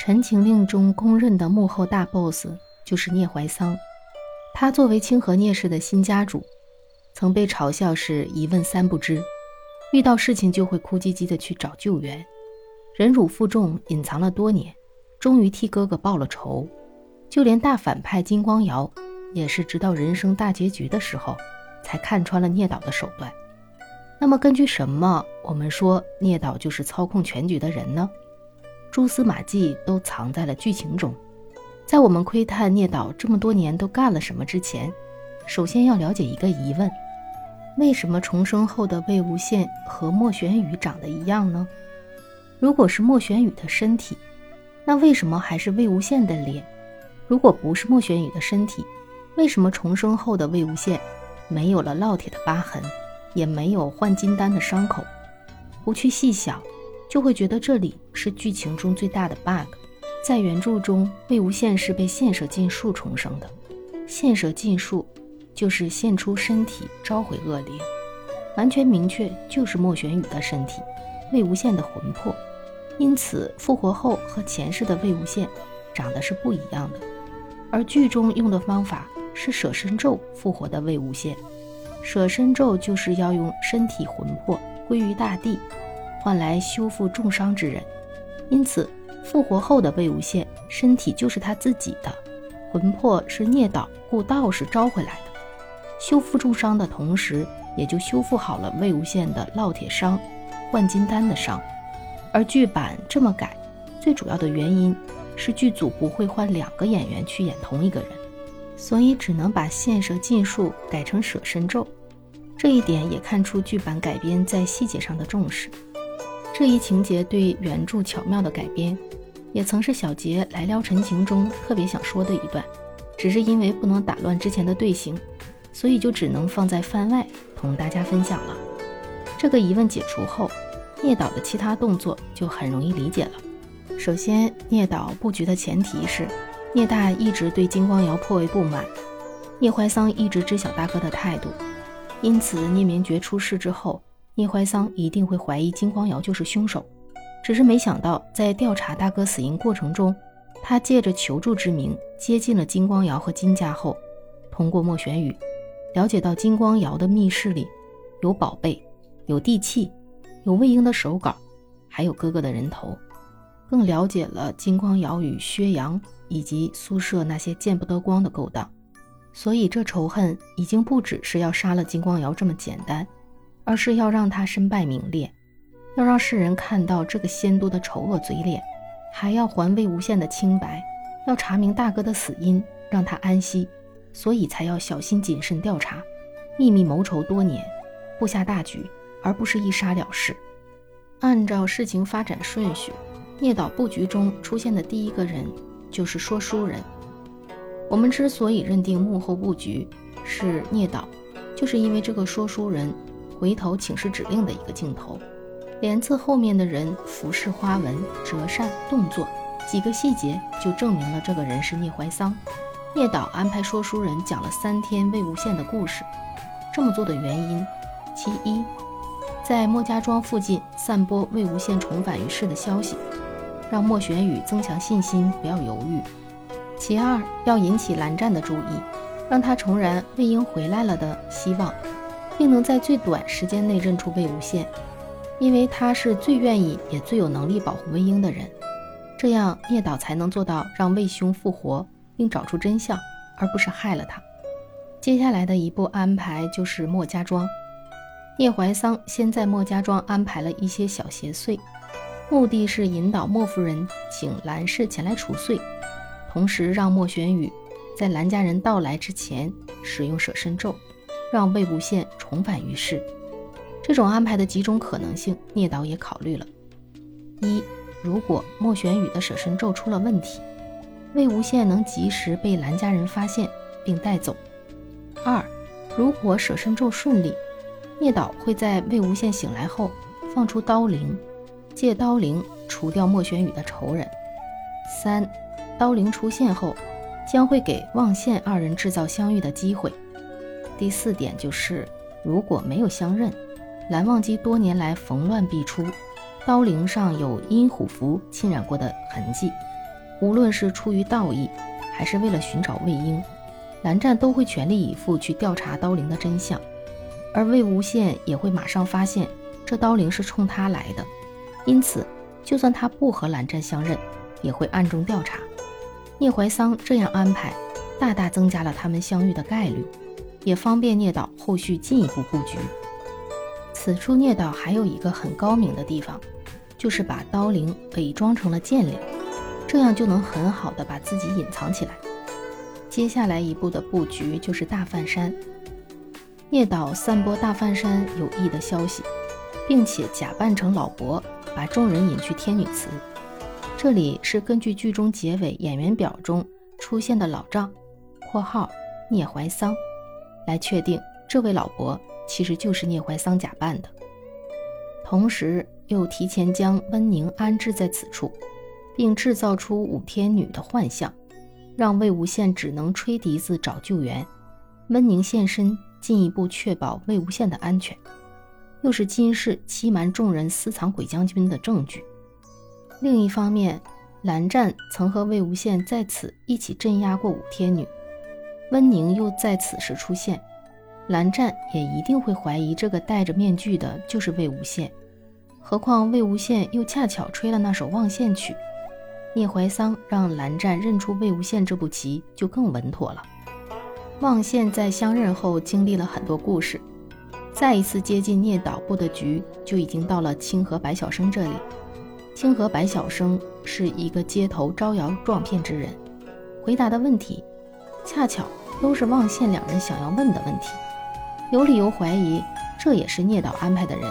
《陈情令》中公认的幕后大 boss 就是聂怀桑。他作为清河聂氏的新家主，曾被嘲笑是一问三不知，遇到事情就会哭唧唧的去找救援，忍辱负重，隐藏了多年，终于替哥哥报了仇。就连大反派金光瑶，也是直到人生大结局的时候，才看穿了聂导的手段。那么，根据什么我们说聂导就是操控全局的人呢？蛛丝马迹都藏在了剧情中。在我们窥探聂导这么多年都干了什么之前，首先要了解一个疑问：为什么重生后的魏无羡和莫玄羽长得一样呢？如果是莫玄羽的身体，那为什么还是魏无羡的脸？如果不是莫玄羽的身体，为什么重生后的魏无羡没有了烙铁的疤痕，也没有换金丹的伤口？不去细想。就会觉得这里是剧情中最大的 bug。在原著中，魏无羡是被献舍禁术重生的。献舍禁术就是献出身体召回恶灵，完全明确就是莫玄羽的身体，魏无羡的魂魄。因此，复活后和前世的魏无羡长得是不一样的。而剧中用的方法是舍身咒复活的魏无羡，舍身咒就是要用身体魂魄归于大地。换来修复重伤之人，因此复活后的魏无羡身体就是他自己的，魂魄是聂导雇道士招回来的。修复重伤的同时，也就修复好了魏无羡的烙铁伤、换金丹的伤。而剧版这么改，最主要的原因是剧组不会换两个演员去演同一个人，所以只能把献舍禁术改成舍身咒。这一点也看出剧版改编在细节上的重视。这一情节对原著巧妙的改编，也曾是小杰来撩陈情中特别想说的一段，只是因为不能打乱之前的队形，所以就只能放在番外同大家分享了。这个疑问解除后，聂导的其他动作就很容易理解了。首先，聂导布局的前提是聂大一直对金光瑶颇为不满，聂怀桑一直知晓大哥的态度，因此聂明觉出事之后。聂怀桑一定会怀疑金光瑶就是凶手，只是没想到在调查大哥死因过程中，他借着求助之名接近了金光瑶和金家后，通过莫玄羽了解到金光瑶的密室里有宝贝、有地契、有魏婴的手稿，还有哥哥的人头，更了解了金光瑶与薛洋以及宿舍那些见不得光的勾当，所以这仇恨已经不只是要杀了金光瑶这么简单。而是要让他身败名裂，要让世人看到这个仙都的丑恶嘴脸，还要还魏无羡的清白，要查明大哥的死因，让他安息，所以才要小心谨慎调查，秘密谋仇多年，布下大局，而不是一杀了事。按照事情发展顺序，聂导布局中出现的第一个人就是说书人。我们之所以认定幕后布局是聂导，就是因为这个说书人。回头请示指令的一个镜头，帘子后面的人服饰花纹、折扇、动作，几个细节就证明了这个人是聂怀桑。聂导安排说书人讲了三天魏无羡的故事，这么做的原因，其一，在莫家庄附近散播魏无羡重返于世的消息，让莫玄羽增强信心，不要犹豫；其二，要引起蓝湛的注意，让他重燃魏婴回来了的希望。并能在最短时间内认出魏无羡，因为他是最愿意也最有能力保护魏婴的人。这样聂导才能做到让魏兄复活并找出真相，而不是害了他。接下来的一步安排就是莫家庄。聂怀桑先在莫家庄安排了一些小邪祟，目的是引导莫夫人请兰氏前来除祟，同时让莫玄羽在兰家人到来之前使用舍身咒。让魏无羡重返于世，这种安排的几种可能性，聂导也考虑了：一，如果莫玄羽的舍身咒出了问题，魏无羡能及时被蓝家人发现并带走；二，如果舍身咒顺利，聂导会在魏无羡醒来后放出刀灵，借刀灵除掉莫玄羽的仇人；三，刀灵出现后，将会给望羡二人制造相遇的机会。第四点就是，如果没有相认，蓝忘机多年来逢乱必出，刀灵上有阴虎符侵染过的痕迹，无论是出于道义，还是为了寻找魏婴，蓝湛都会全力以赴去调查刀灵的真相，而魏无羡也会马上发现这刀灵是冲他来的，因此，就算他不和蓝湛相认，也会暗中调查。聂怀桑这样安排，大大增加了他们相遇的概率，也方便聂导后续进一步布局。此处聂导还有一个很高明的地方，就是把刀灵伪装成了剑灵，这样就能很好的把自己隐藏起来。接下来一步的布局就是大范山。聂导散播大范山有益的消息，并且假扮成老伯，把众人引去天女祠。这里是根据剧中结尾演员表中出现的老丈（括号聂怀桑）来确定这位老伯。其实就是聂怀桑假扮的，同时又提前将温宁安置在此处，并制造出五天女的幻象，让魏无羡只能吹笛子找救援，温宁现身，进一步确保魏无羡的安全，又是金氏欺瞒众人私藏鬼将军的证据。另一方面，蓝湛曾和魏无羡在此一起镇压过五天女，温宁又在此时出现。蓝湛也一定会怀疑这个戴着面具的就是魏无羡，何况魏无羡又恰巧吹了那首望线曲，聂怀桑让蓝湛认出魏无羡这步棋就更稳妥了。望线在相认后经历了很多故事，再一次接近聂导布的局就已经到了清河白晓生这里。清河白晓生是一个街头招摇撞骗之人，回答的问题恰巧都是望县两人想要问的问题。有理由怀疑，这也是聂导安排的人，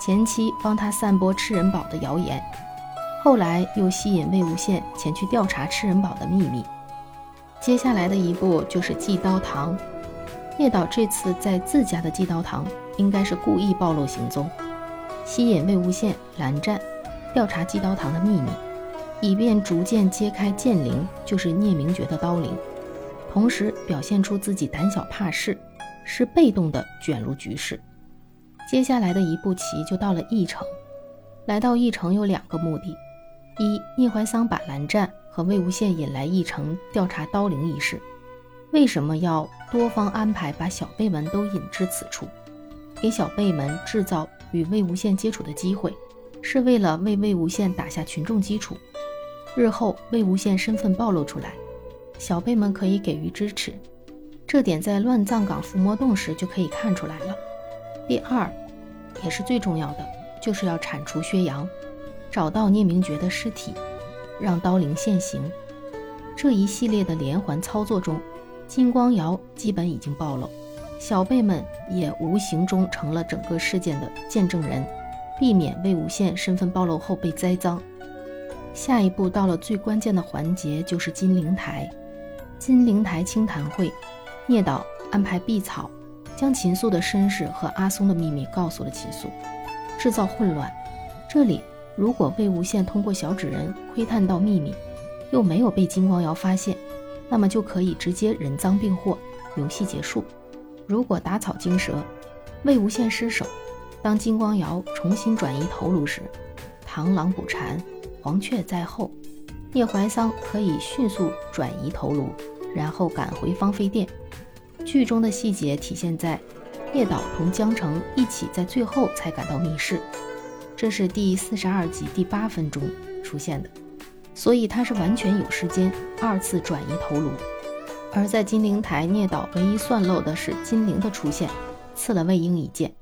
前期帮他散播吃人堡的谣言，后来又吸引魏无羡前去调查吃人堡的秘密。接下来的一步就是祭刀堂，聂导这次在自家的祭刀堂，应该是故意暴露行踪，吸引魏无羡、蓝湛调查祭刀堂的秘密，以便逐渐揭开剑灵就是聂明觉的刀灵，同时表现出自己胆小怕事。是被动的卷入局势。接下来的一步棋就到了义城。来到义城有两个目的：一，聂怀桑把蓝湛和魏无羡引来义城调查刀灵一事，为什么要多方安排把小辈们都引至此处，给小辈们制造与魏无羡接触的机会，是为了为魏无羡打下群众基础。日后魏无羡身份暴露出来，小辈们可以给予支持。这点在乱葬岗伏魔洞时就可以看出来了。第二，也是最重要的，就是要铲除薛洋，找到聂明觉的尸体，让刀灵现形。这一系列的连环操作中，金光瑶基本已经暴露，小辈们也无形中成了整个事件的见证人，避免魏无羡身份暴露后被栽赃。下一步到了最关键的环节，就是金陵台。金陵台清谈会。聂导安排碧草将秦素的身世和阿松的秘密告诉了秦素，制造混乱。这里如果魏无羡通过小纸人窥探到秘密，又没有被金光瑶发现，那么就可以直接人赃并获，游戏结束。如果打草惊蛇，魏无羡失手，当金光瑶重新转移头颅时，螳螂捕蝉，黄雀在后，聂怀桑可以迅速转移头颅，然后赶回芳菲殿。剧中的细节体现在聂导同江澄一起在最后才赶到密室，这是第四十二集第八分钟出现的，所以他是完全有时间二次转移头颅。而在金陵台，聂导唯一算漏的是金陵的出现，刺了魏婴一剑。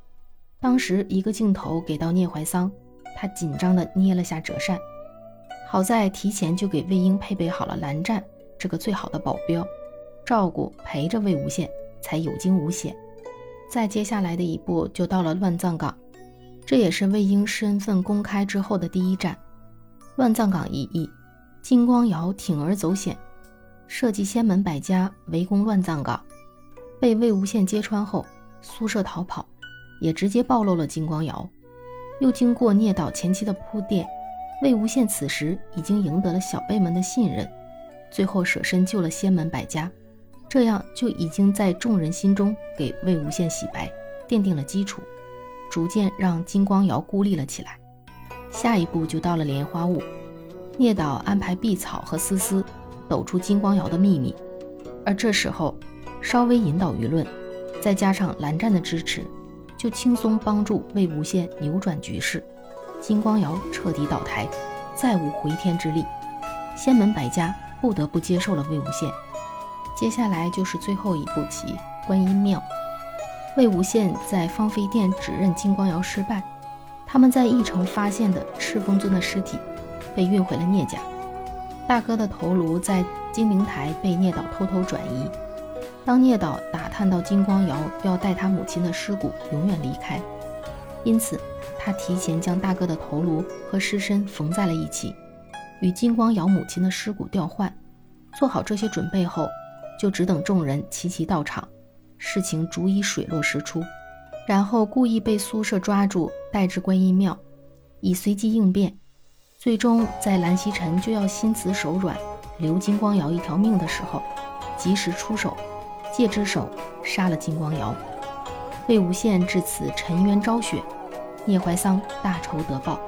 当时一个镜头给到聂怀桑，他紧张地捏了下折扇，好在提前就给魏婴配备好了蓝湛这个最好的保镖。照顾陪着魏无羡，才有惊无险。再接下来的一步就到了乱葬岗，这也是魏婴身份公开之后的第一站。乱葬岗一役，金光瑶铤而走险，设计仙门百家围攻乱葬岗，被魏无羡揭穿后，苏舍逃跑，也直接暴露了金光瑶。又经过聂导前期的铺垫，魏无羡此时已经赢得了小辈们的信任，最后舍身救了仙门百家。这样就已经在众人心中给魏无羡洗白，奠定了基础，逐渐让金光瑶孤立了起来。下一步就到了莲花坞，聂导安排碧草和思思抖出金光瑶的秘密，而这时候稍微引导舆论，再加上蓝湛的支持，就轻松帮助魏无羡扭转局势，金光瑶彻底倒台，再无回天之力。仙门百家不得不接受了魏无羡。接下来就是最后一步棋——观音庙。魏无羡在芳菲殿指认金光瑶失败，他们在义城发现的赤峰尊的尸体。被运回了聂家，大哥的头颅在金陵台被聂导偷偷转移。当聂导打探到金光瑶要带他母亲的尸骨永远离开，因此他提前将大哥的头颅和尸身缝在了一起，与金光瑶母亲的尸骨调换。做好这些准备后，就只等众人齐齐到场，事情足以水落石出。然后故意被苏舍抓住，带至观音庙，以随机应变。最终，在蓝曦臣就要心慈手软，留金光瑶一条命的时候，及时出手，借之手杀了金光瑶。魏无羡至此沉冤昭雪，聂怀桑大仇得报。